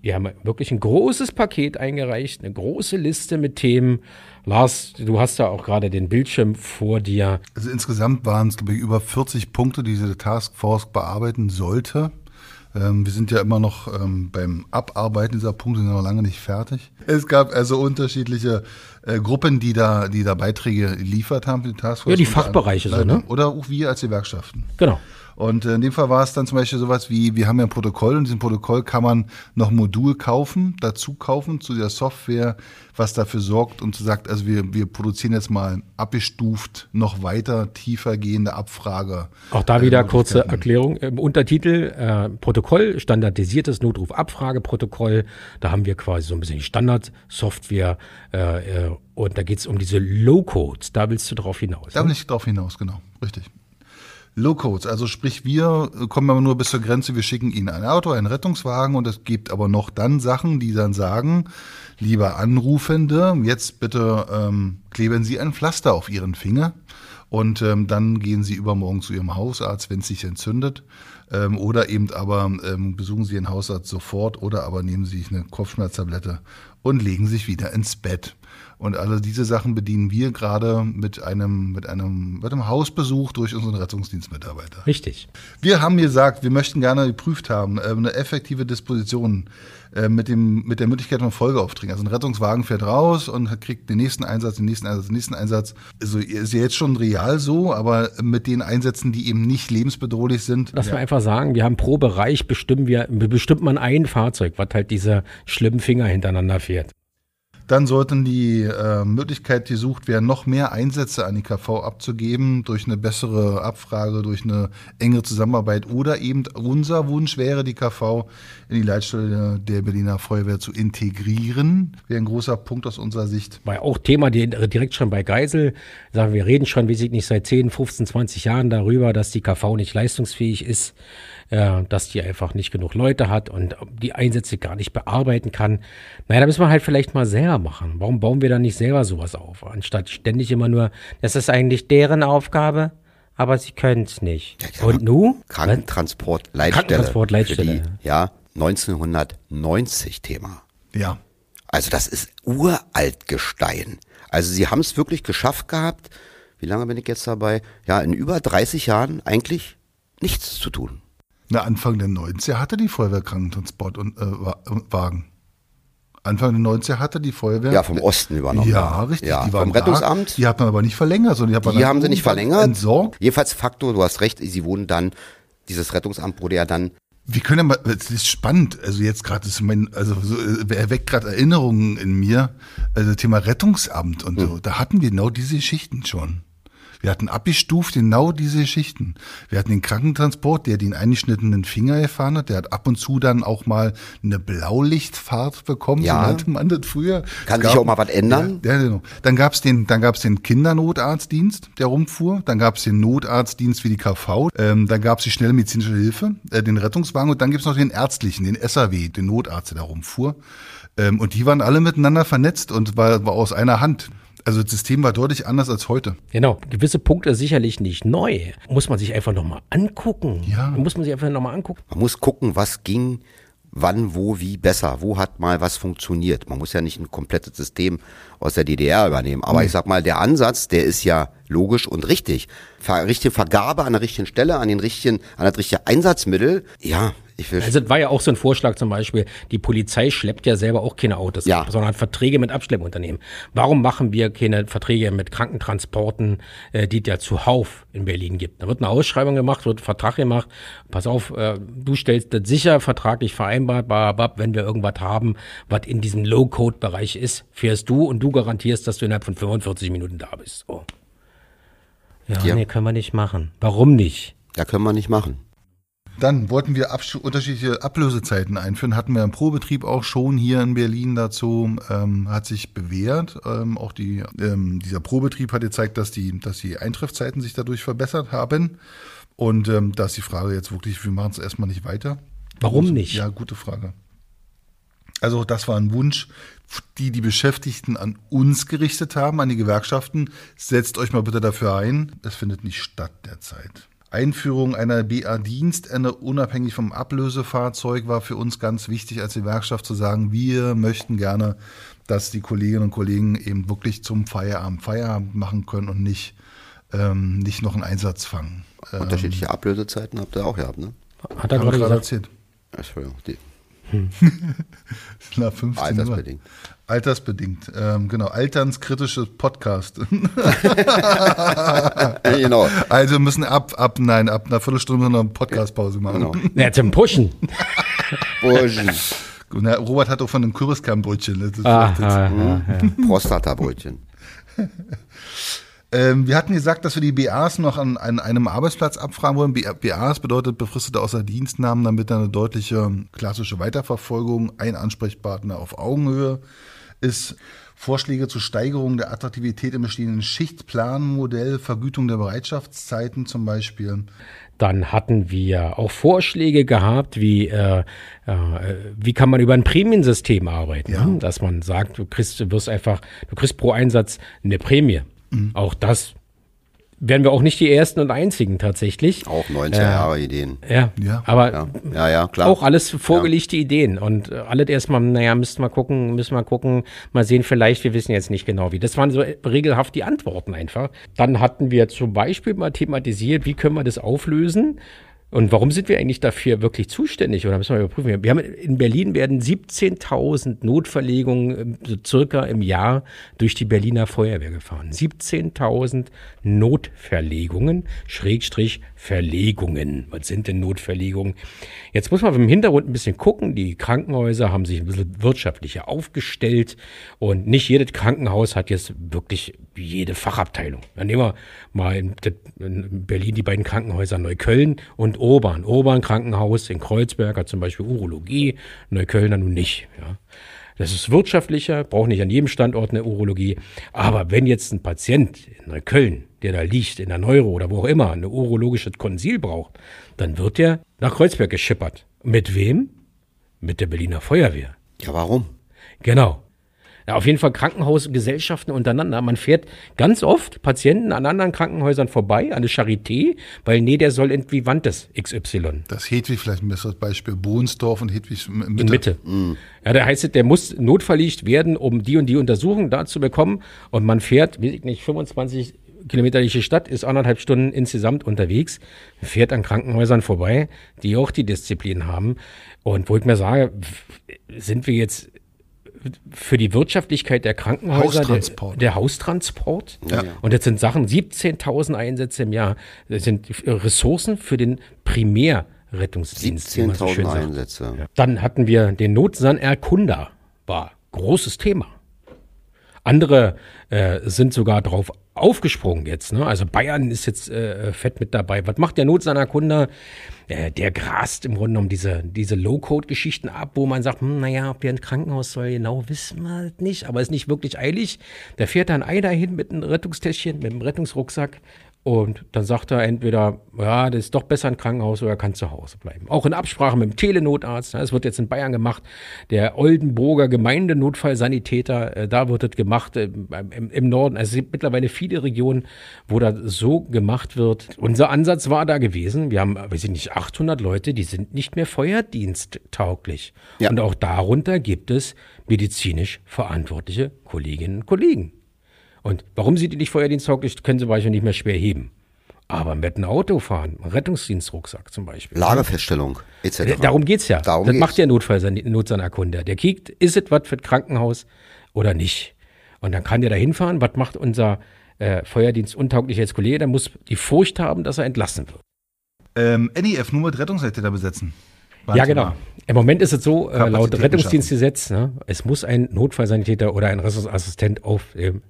Wir haben wirklich ein großes Paket eingereicht, eine große Liste mit Themen. Lars, du hast ja auch gerade den Bildschirm vor dir. Also insgesamt waren es, glaube ich, über 40 Punkte, die diese Taskforce bearbeiten sollte. Ähm, wir sind ja immer noch ähm, beim Abarbeiten dieser Punkte, sind noch lange nicht fertig. Es gab also unterschiedliche äh, Gruppen, die da, die da Beiträge geliefert haben für die Taskforce. Ja, die Fachbereiche so, ne? Oder auch wir als Gewerkschaften. Genau. Und äh, in dem Fall war es dann zum Beispiel sowas wie, wir haben ja ein Protokoll und in diesem Protokoll kann man noch Modul kaufen, dazu kaufen zu der Software, was dafür sorgt und sagt, also wir, wir produzieren jetzt mal abgestuft noch weiter tiefer gehende Abfrage. Auch da wieder äh, kurze Erklärung. Im Untertitel äh, Protokoll, standardisiertes Notruf-Abfrageprotokoll. Da haben wir quasi so ein bisschen die Standardsoftware äh, äh, und da geht es um diese Low-Codes. Da willst du drauf hinaus. Da will ne? ich drauf hinaus, genau. Richtig. Low-Codes, also sprich, wir kommen aber nur bis zur Grenze, wir schicken Ihnen ein Auto, einen Rettungswagen und es gibt aber noch dann Sachen, die dann sagen, lieber Anrufende, jetzt bitte ähm, kleben Sie ein Pflaster auf Ihren Finger und ähm, dann gehen Sie übermorgen zu Ihrem Hausarzt, wenn es sich entzündet. Ähm, oder eben aber ähm, besuchen Sie Ihren Hausarzt sofort oder aber nehmen Sie sich eine Kopfschmerztablette und legen sich wieder ins Bett. Und alle diese Sachen bedienen wir gerade mit einem, mit einem, mit einem Hausbesuch durch unseren Rettungsdienstmitarbeiter. Richtig. Wir haben gesagt, wir möchten gerne geprüft haben, äh, eine effektive Disposition äh, mit, dem, mit der Möglichkeit von Folgeaufträgen. Also ein Rettungswagen fährt raus und kriegt den nächsten Einsatz, den nächsten Einsatz, den nächsten Einsatz. Also ist ja jetzt schon real so, aber mit den Einsätzen, die eben nicht lebensbedrohlich sind. Lass ja. einfach sagen, wir haben pro Bereich bestimmen wir, bestimmt man ein Fahrzeug, was halt diese schlimmen Finger hintereinander fährt. Dann sollten die äh, Möglichkeit gesucht werden, noch mehr Einsätze an die KV abzugeben, durch eine bessere Abfrage, durch eine enge Zusammenarbeit oder eben unser Wunsch wäre, die KV in die Leitstelle der Berliner Feuerwehr zu integrieren. Wäre ein großer Punkt aus unserer Sicht. War auch Thema direkt schon bei Geisel. Sagen wir reden schon, wie sich nicht seit 10, 15, 20 Jahren darüber, dass die KV nicht leistungsfähig ist äh, dass die einfach nicht genug Leute hat und die Einsätze gar nicht bearbeiten kann. Naja, da müssen wir halt vielleicht mal selber machen. Warum bauen wir da nicht selber sowas auf? Anstatt ständig immer nur, das ist eigentlich deren Aufgabe, aber sie können es nicht. Ja, und nu? Krankentransportleitstelle. Krankentransportleitstelle. Ja, 1990 Thema. Ja. Also das ist uralt Gestein. Also sie haben es wirklich geschafft gehabt, wie lange bin ich jetzt dabei? Ja, in über 30 Jahren eigentlich nichts zu tun. Na, Anfang der 90er hatte die Feuerwehr Krankentransportwagen. Äh, Anfang der 90er hatte die Feuerwehr. Ja, vom Osten übernommen. Ja, richtig. Ja, die vom Rettungsamt. Da, die hat man aber nicht verlängert, sondern die, hat man die haben sie nicht verlängert. Entsorgt. Jedenfalls Faktor, du hast recht, sie wurden dann, dieses Rettungsamt wurde ja dann wir können ja mal, das ist spannend, also jetzt gerade ist mein, also so, er weckt gerade Erinnerungen in mir, also Thema Rettungsamt und so, hm. da hatten wir genau diese Geschichten schon. Wir hatten abgestuft genau diese Geschichten. Wir hatten den Krankentransport, der den eingeschnittenen Finger erfahren hat. Der hat ab und zu dann auch mal eine Blaulichtfahrt bekommen. Ja. So nannte man das früher. Kann sich auch mal was ändern. Ja, genau. Dann gab es den, dann gab's den Kindernotarztdienst, der rumfuhr. Dann gab es den Notarztdienst wie die KV. Ähm, dann gab es die schnelle medizinische Hilfe, äh, den Rettungswagen. Und dann gibt es noch den ärztlichen, den SAW, den Notarzt, der da rumfuhr. Ähm, und die waren alle miteinander vernetzt und war, war aus einer Hand. Also das System war deutlich anders als heute. Genau, gewisse Punkte sicherlich nicht neu. Muss man sich einfach nochmal angucken. Ja. Muss man sich einfach nochmal angucken. Man muss gucken, was ging wann, wo, wie besser. Wo hat mal was funktioniert? Man muss ja nicht ein komplettes System aus der DDR übernehmen. Aber mhm. ich sag mal, der Ansatz, der ist ja logisch und richtig. Ver richtige Vergabe an der richtigen Stelle, an den richtigen, an das richtige Einsatzmittel. Ja, ich will also das war ja auch so ein Vorschlag zum Beispiel, die Polizei schleppt ja selber auch keine Autos, ja. sondern hat Verträge mit Abschleppunternehmen. Warum machen wir keine Verträge mit Krankentransporten, äh, die es ja zuhauf in Berlin gibt? Da wird eine Ausschreibung gemacht, wird ein Vertrag gemacht. Pass auf, äh, du stellst das sicher, vertraglich vereinbart, babab, wenn wir irgendwas haben, was in diesem Low-Code-Bereich ist, fährst du und du garantierst, dass du innerhalb von 45 Minuten da bist. So. Ja, ja, nee, können wir nicht machen. Warum nicht? Ja, können wir nicht machen. Dann wollten wir unterschiedliche Ablösezeiten einführen. Hatten wir im Probetrieb auch schon hier in Berlin dazu. Ähm, hat sich bewährt. Ähm, auch die, ähm, dieser Probetrieb hat gezeigt, dass die, dass die Eintreffzeiten sich dadurch verbessert haben. Und ähm, da ist die Frage jetzt wirklich, wir machen es erstmal nicht weiter. Warum nicht? Ja, gute Frage. Also das war ein Wunsch, die die Beschäftigten an uns gerichtet haben, an die Gewerkschaften. Setzt euch mal bitte dafür ein. Es findet nicht statt derzeit. Einführung einer BA-Dienstende unabhängig vom Ablösefahrzeug war für uns ganz wichtig als Gewerkschaft zu sagen, wir möchten gerne, dass die Kolleginnen und Kollegen eben wirklich zum Feierabend Feierabend machen können und nicht, ähm, nicht noch einen Einsatz fangen. Unterschiedliche ähm, Ablösezeiten habt ihr auch gehabt, ne? Hat er gerade erzählt. Entschuldigung, die. Hm. Na, 15 Altersbedingt. Uhr. Altersbedingt, ähm, genau, alternskritisches Podcast. genau. Also müssen ab, ab, nein, ab einer Viertelstunde noch eine Podcastpause machen. Genau. Ja, zum Pushen. Pushen. Na, Robert hat auch von einem Kürbiskernbrötchen. Ah, ah, ah, ja. Prostata-Brötchen. Ähm, wir hatten gesagt, dass wir die BAs noch an, an einem Arbeitsplatz abfragen wollen. BAs bedeutet befristete Außerdienstnahmen, damit eine deutliche klassische Weiterverfolgung, ein Ansprechpartner auf Augenhöhe ist. Vorschläge zur Steigerung der Attraktivität im bestehenden Schichtplanmodell, Vergütung der Bereitschaftszeiten zum Beispiel. Dann hatten wir auch Vorschläge gehabt, wie, äh, äh, wie kann man über ein Prämiensystem arbeiten. Ja. Ne? Dass man sagt, du kriegst, du wirst einfach, du kriegst pro Einsatz eine Prämie. Auch das werden wir auch nicht die ersten und einzigen tatsächlich. Auch 90er Jahre Ideen. Ja, Ja. aber Ja, ja, ja klar. auch alles vorgelegte Ideen und äh, alles erstmal, naja, müssten wir gucken, müssen wir gucken, mal sehen, vielleicht, wir wissen jetzt nicht genau wie. Das waren so regelhaft die Antworten einfach. Dann hatten wir zum Beispiel mal thematisiert, wie können wir das auflösen? Und warum sind wir eigentlich dafür wirklich zuständig? Oder müssen wir überprüfen? Wir haben in Berlin werden 17.000 Notverlegungen ähm, so circa im Jahr durch die Berliner Feuerwehr gefahren. 17.000 Notverlegungen, Schrägstrich Verlegungen. Was sind denn Notverlegungen? Jetzt muss man im Hintergrund ein bisschen gucken. Die Krankenhäuser haben sich ein bisschen wirtschaftlicher aufgestellt und nicht jedes Krankenhaus hat jetzt wirklich jede Fachabteilung. Dann nehmen wir mal in, in Berlin die beiden Krankenhäuser Neukölln und Obern. Obern Krankenhaus in Kreuzberg hat zum Beispiel Urologie, Neuköllner nun nicht. Ja. Das ist wirtschaftlicher, braucht nicht an jedem Standort eine Urologie. Aber wenn jetzt ein Patient in Neukölln, der da liegt, in der Neuro oder wo auch immer, eine urologische Konsil braucht, dann wird der nach Kreuzberg geschippert. Mit wem? Mit der Berliner Feuerwehr. Ja, warum? Genau. Ja, auf jeden Fall Krankenhausgesellschaften untereinander. Man fährt ganz oft Patienten an anderen Krankenhäusern vorbei, an der Charité, weil nee, der soll irgendwie Wandes XY. Das Hedwig vielleicht ein besseres Beispiel. Bohnsdorf und Hedwig Mitte. In Mitte. Ja, da heißt es, der muss notverlegt werden, um die und die Untersuchung da zu bekommen. Und man fährt, weiß ich nicht, 25 Kilometer durch die Stadt, ist anderthalb Stunden insgesamt unterwegs, fährt an Krankenhäusern vorbei, die auch die Disziplin haben. Und wo ich mir sage, sind wir jetzt für die Wirtschaftlichkeit der Krankenhäuser Haustransport. Der, der Haustransport. Ja. Und das sind Sachen, 17.000 Einsätze im Jahr. Das sind Ressourcen für den Primärrettungsdienst. wie man so schön 17.000 sagt. Einsätze. Ja. Dann hatten wir den Notsan Erkunder. War großes Thema. Andere äh, sind sogar drauf aufgesprungen jetzt. Ne? Also Bayern ist jetzt äh, fett mit dabei. Was macht der Notsanerkunder? Äh, der grast im Grunde genommen diese, diese Low-Code-Geschichten ab, wo man sagt, hm, naja, ob der ein Krankenhaus soll, genau wissen wir halt nicht, aber ist nicht wirklich eilig. Der fährt dann einer hin mit einem Rettungstäschchen, mit einem Rettungsrucksack und dann sagt er entweder, ja, das ist doch besser ein Krankenhaus oder er kann zu Hause bleiben. Auch in Absprache mit dem Telenotarzt. Das wird jetzt in Bayern gemacht. Der Oldenburger Gemeindenotfallsanitäter, äh, da wird das gemacht äh, im, im Norden. Also es gibt mittlerweile viele Regionen, wo das so gemacht wird. Unser Ansatz war da gewesen. Wir haben, weiß ich nicht, 800 Leute, die sind nicht mehr feuerdiensttauglich. Ja. Und auch darunter gibt es medizinisch verantwortliche Kolleginnen und Kollegen. Und warum sind die nicht feuerdiensttauglich, können sie beispielsweise nicht mehr schwer heben. Aber mit einem Auto fahren, Rettungsdienstrucksack zum Beispiel. Lagerfeststellung etc. Äh, Darum geht's ja. Darum das geht's. macht der Notfallnotsanakunde. Der kiegt, ist es was für das Krankenhaus oder nicht? Und dann kann der da hinfahren. Was macht unser äh, Feuerdienstuntauglicher Kollege? Der muss die Furcht haben, dass er entlassen wird. Ähm, NEF nur mit Rettungssanitäter besetzen. War ja, genau. Im Moment ist es so, äh, laut Rettungsdienstgesetz, ne, es muss ein Notfallsanitäter oder ein Rettungsassistent auf dem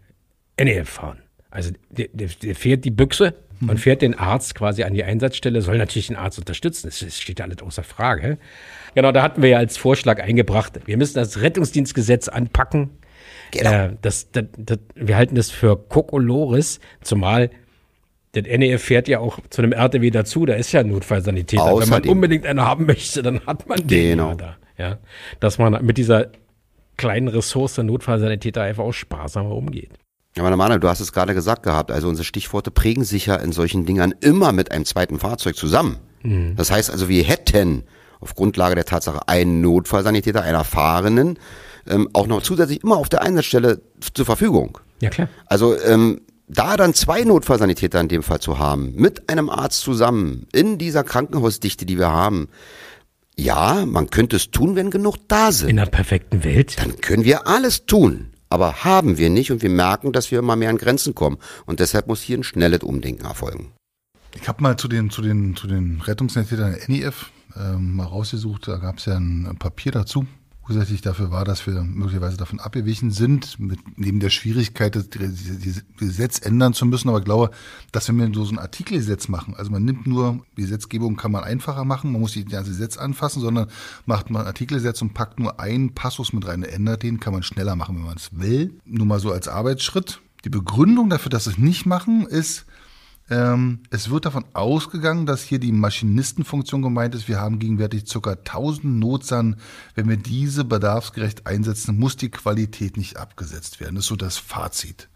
NEF fahren. Also der, der, der fährt die Büchse und fährt den Arzt quasi an die Einsatzstelle, soll natürlich den Arzt unterstützen. Das, das steht ja alles außer Frage. Genau, da hatten wir ja als Vorschlag eingebracht, wir müssen das Rettungsdienstgesetz anpacken. Genau. Äh, das, das, das, wir halten das für Kokolores, zumal der NEF fährt ja auch zu einem RTW dazu, da ist ja Notfallsanitäter. Wenn man Außerdem. unbedingt einen haben möchte, dann hat man den Genau. da. Ja? Dass man mit dieser kleinen Ressource Notfallsanitäter einfach auch sparsamer umgeht. Ja, meine Manuel, du hast es gerade gesagt gehabt. Also unsere Stichworte prägen sich ja in solchen Dingern immer mit einem zweiten Fahrzeug zusammen. Das heißt also, wir hätten auf Grundlage der Tatsache einen Notfallsanitäter, einen erfahrenen, ähm, auch noch zusätzlich immer auf der Einsatzstelle zur Verfügung. Ja, klar. Also ähm, da dann zwei Notfallsanitäter in dem Fall zu haben, mit einem Arzt zusammen, in dieser Krankenhausdichte, die wir haben, ja, man könnte es tun, wenn genug da sind In einer perfekten Welt. dann können wir alles tun. Aber haben wir nicht und wir merken, dass wir immer mehr an Grenzen kommen. Und deshalb muss hier ein schnelles Umdenken erfolgen. Ich habe mal zu den, zu den, zu den Rettungssanitätern der NEF ähm, mal rausgesucht, da gab es ja ein Papier dazu, ursächlich dafür war, dass wir möglicherweise davon abgewichen sind, mit, neben der Schwierigkeit, das Gesetz ändern zu müssen. Aber ich glaube, dass wenn wir so ein Artikelgesetz machen, also man nimmt nur, Gesetzgebung kann man einfacher machen, man muss die ganze Gesetz anfassen, sondern macht man ein Artikelgesetz und packt nur einen Passus mit rein, ändert den, kann man schneller machen, wenn man es will. Nur mal so als Arbeitsschritt. Die Begründung dafür, dass wir es nicht machen, ist, ähm, es wird davon ausgegangen, dass hier die Maschinistenfunktion gemeint ist. Wir haben gegenwärtig ca. 1000 Notsan. Wenn wir diese bedarfsgerecht einsetzen, muss die Qualität nicht abgesetzt werden. Das ist so das Fazit.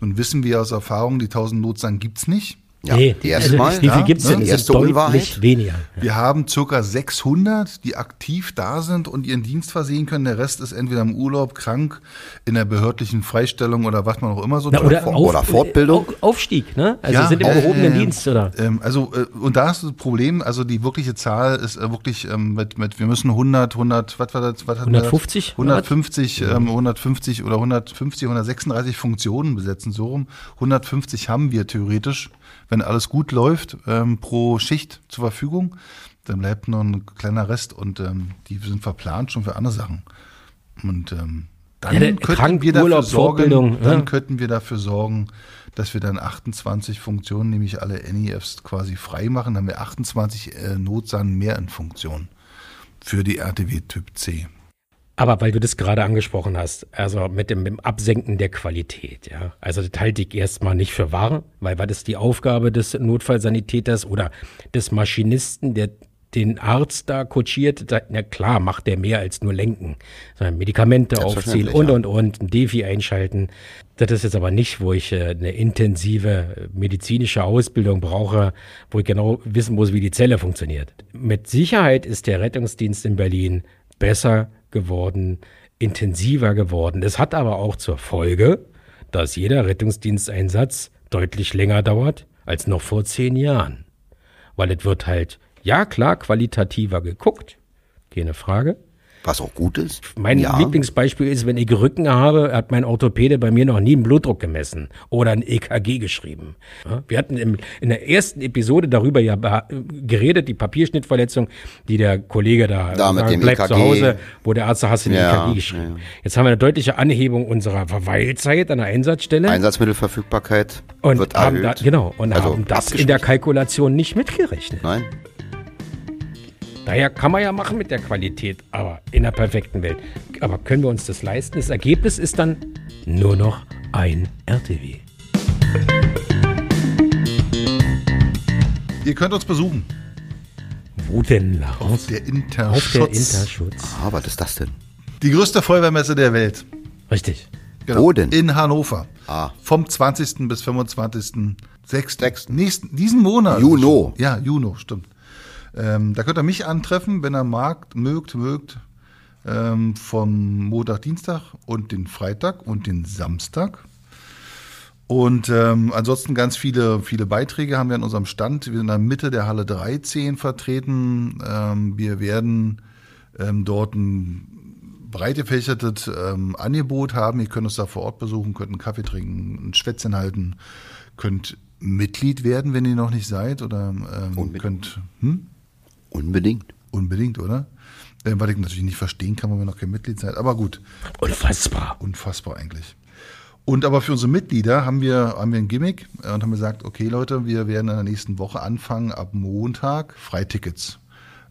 Nun wissen wir aus Erfahrung, die 1000 Notsan gibt's nicht. Ja, nee, also Mal, wie viel gibt es denn? Die erste Unwahrheit. weniger. Ja. Wir haben circa 600, die aktiv da sind und ihren Dienst versehen können. Der Rest ist entweder im Urlaub, krank, in der behördlichen Freistellung oder was man auch immer so Na, oder, auf, oder, Fortbildung. Aufstieg, ne? Also ja, sind im äh, gehobenen äh, Dienst, oder? Ähm, also, äh, und da ist das Problem, also die wirkliche Zahl ist äh, wirklich ähm, mit, mit, wir müssen 100, 100, was war das? Was 150? 150, ähm, 150 oder 150, 136 Funktionen besetzen, so rum. 150 haben wir theoretisch wenn alles gut läuft, ähm, pro Schicht zur Verfügung. Dann bleibt noch ein kleiner Rest und ähm, die sind verplant schon für andere Sachen. Und ähm, dann, Ja, der könnten Krank- wir dafür Urlaub, sorgen, Fortbildung, dann ja. könnten wir dafür sorgen, dass wir dann 28 Funktionen, nämlich alle NEFs quasi frei machen. Dann haben wir 28 äh, Notsan mehr in Funktion für die RTW Typ C. Aber weil du das gerade angesprochen hast, also mit dem, mit dem Absenken der Qualität, ja. Also das halte ich erstmal nicht für wahr, weil war das die Aufgabe des Notfallsanitäters oder des Maschinisten, der den Arzt da kutschiert, da, na klar, macht der mehr als nur lenken, sondern Medikamente aufziehen und, ja. und, und, ein Defi einschalten. Das ist jetzt aber nicht, wo ich äh, eine intensive medizinische Ausbildung brauche, wo ich genau wissen muss, wie die Zelle funktioniert. Mit Sicherheit ist der Rettungsdienst in Berlin besser geworden, intensiver geworden. Es hat aber auch zur Folge, dass jeder Rettungsdiensteinsatz deutlich länger dauert als noch vor zehn Jahren. Weil es wird halt, ja klar, qualitativer geguckt, keine Frage. Was auch gut ist. Mein ja. Lieblingsbeispiel ist, wenn ich Rücken habe, hat mein Orthopäde bei mir noch nie einen Blutdruck gemessen oder ein EKG geschrieben. Wir hatten im, in der ersten Episode darüber ja geredet, die Papierschnittverletzung, die der Kollege da, Da mit dem bleibt EKG. zu Hause, wo der Arzt sagt, hast du ein Ja, EKG geschrieben. ja. Jetzt haben wir eine deutliche Anhebung unserer Verweilzeit an der Einsatzstelle Einsatzmittelverfügbarkeit und wird erhöht. da, genau, und Also haben das in der. Kalkulation nicht mitgerechnet. Nein, Daher kann man ja machen mit der Qualität, aber in der perfekten Welt. Aber können wir uns das leisten? Das Ergebnis ist dann nur noch ein RTW. Ihr könnt uns besuchen Wo denn, auf Lars? der Auf der Interschutz. Interschutz. ah, was ist das denn? Die größte Feuerwehrmesse der Welt. Richtig. Wo denn? In Hannover. Ah. Vom 20. bis 25. 6. Nächsten, diesen Monat. Juno. Ja, Juno, stimmt. Ähm, da könnt ihr mich antreffen, wenn ihr mag, mögt, mögt. Ähm, vom Montag, Dienstag und den Freitag und den Samstag. Und ähm, ansonsten ganz viele, viele Beiträge haben wir an unserem Stand. Wir sind in der Mitte der Halle 13 vertreten. Ähm, wir werden ähm, dort ein breit gefächertes ähm, Angebot haben. Ihr könnt uns da vor Ort besuchen, könnt einen Kaffee trinken, ein Schwätzchen halten, könnt Mitglied werden, wenn ihr noch nicht seid. Oder ähm, könnt hm? Unbedingt. unbedingt, oder? Was ich natürlich nicht verstehen kann, weil wir noch kein Mitglied seid. Aber gut, Unfassbar. unfassbar eigentlich. Und aber für unsere Mitglieder haben wir, haben wir ein Gimmick äh, und haben gesagt, okay Leute, wir werden in der nächsten Woche anfangen, ab Montag Freitickets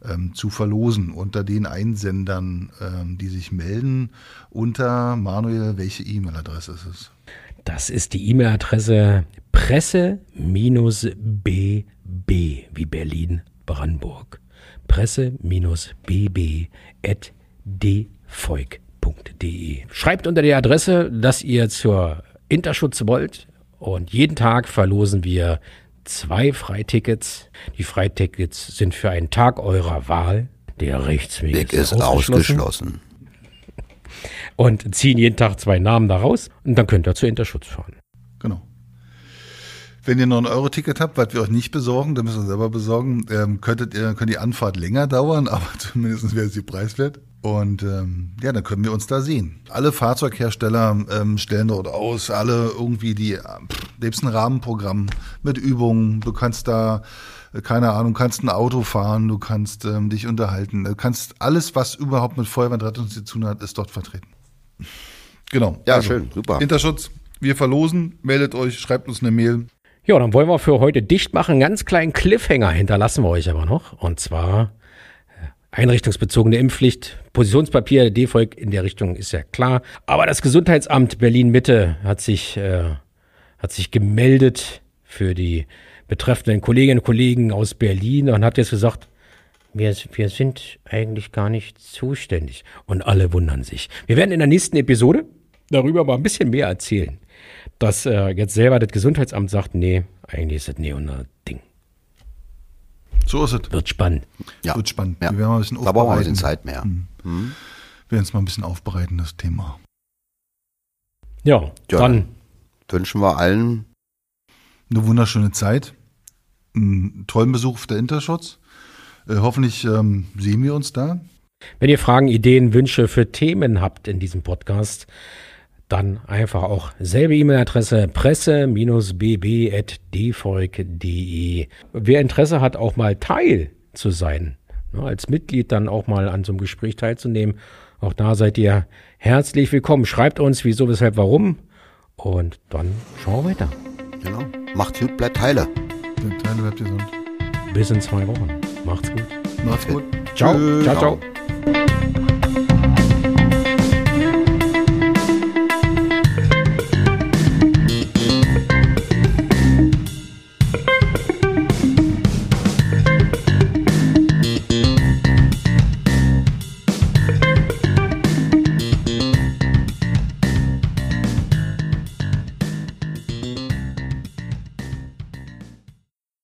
ähm, zu verlosen unter den Einsendern, ähm, die sich melden. Unter Manuel, welche E-Mail-Adresse ist es? Das ist die E-Mail-Adresse presse-bb wie Berlin Brandenburg. Presse-bb at dvolk.de. Schreibt unter der Adresse, dass ihr zur Interschutz wollt und jeden Tag verlosen wir zwei Freitickets. Die Freitickets sind für einen Tag eurer Wahl. Der Rechtsweg Weg ist ausgeschlossen. Und ziehen jeden Tag zwei Namen da raus und dann könnt ihr zur Interschutz fahren. Genau. Wenn ihr noch ein Euro-Ticket habt, was wir euch nicht besorgen, dann müsst ihr selber besorgen, ähm, könntet ihr, könnte die Anfahrt länger dauern, aber zumindest wäre sie preiswert. Und ähm, ja, dann können wir uns da sehen. Alle Fahrzeughersteller ähm, stellen dort aus, alle irgendwie die äh, pff, selbst ein Rahmenprogramm mit Übungen. Du kannst da äh, keine Ahnung, kannst ein Auto fahren, du kannst ähm, dich unterhalten, du kannst alles, was überhaupt mit Feuerwehr und zu tun hat, ist dort vertreten. Genau. Ja, schön, super. Interschutz, wir verlosen, meldet euch, schreibt uns eine Mail. Ja, dann wollen wir für heute dicht machen. Ganz kleinen Cliffhanger hinterlassen wir euch aber noch. Und zwar äh, einrichtungsbezogene Impfpflicht, Positionspapier, D-Volk in der Richtung ist ja klar. Aber das Gesundheitsamt Berlin-Mitte hat sich, äh, hat sich gemeldet für die betreffenden Kolleginnen und Kollegen aus Berlin und hat jetzt gesagt, wir, wir sind eigentlich gar nicht zuständig. Und alle wundern sich. Wir werden in der nächsten Episode darüber mal ein bisschen mehr erzählen dass äh, jetzt selber das Gesundheitsamt sagt, nee, eigentlich ist das nie unser Ding. So ist es. Wird spannend. Ja. Wird spannend. Ja. Wir werden mal ein bisschen Da brauchen wir ein aufbereiten. bisschen Zeit mehr. Mhm. Hm? Wir werden es mal ein bisschen aufbereiten, das Thema. Ja, Ja. dann Wünschen wir allen Eine wunderschöne Zeit. Einen tollen Besuch auf der Interschutz. Äh, hoffentlich ähm, sehen wir uns da. Wenn ihr Fragen, Ideen, Wünsche für Themen habt in diesem Podcast, dann einfach auch selbe E-Mail-Adresse presse-bb.dvolk.de. Wer Interesse hat, auch mal Teil zu sein, ne, als Mitglied dann auch mal an so einem Gespräch teilzunehmen, auch da seid ihr herzlich willkommen. Schreibt uns, wieso, weshalb, warum und dann schauen wir weiter. Genau. Macht gut, bleibt heile. Der Teile bleibt gesund. Bis in zwei Wochen. Macht's gut. Macht's gut. Ciao. Ciao, ciao. Ciao.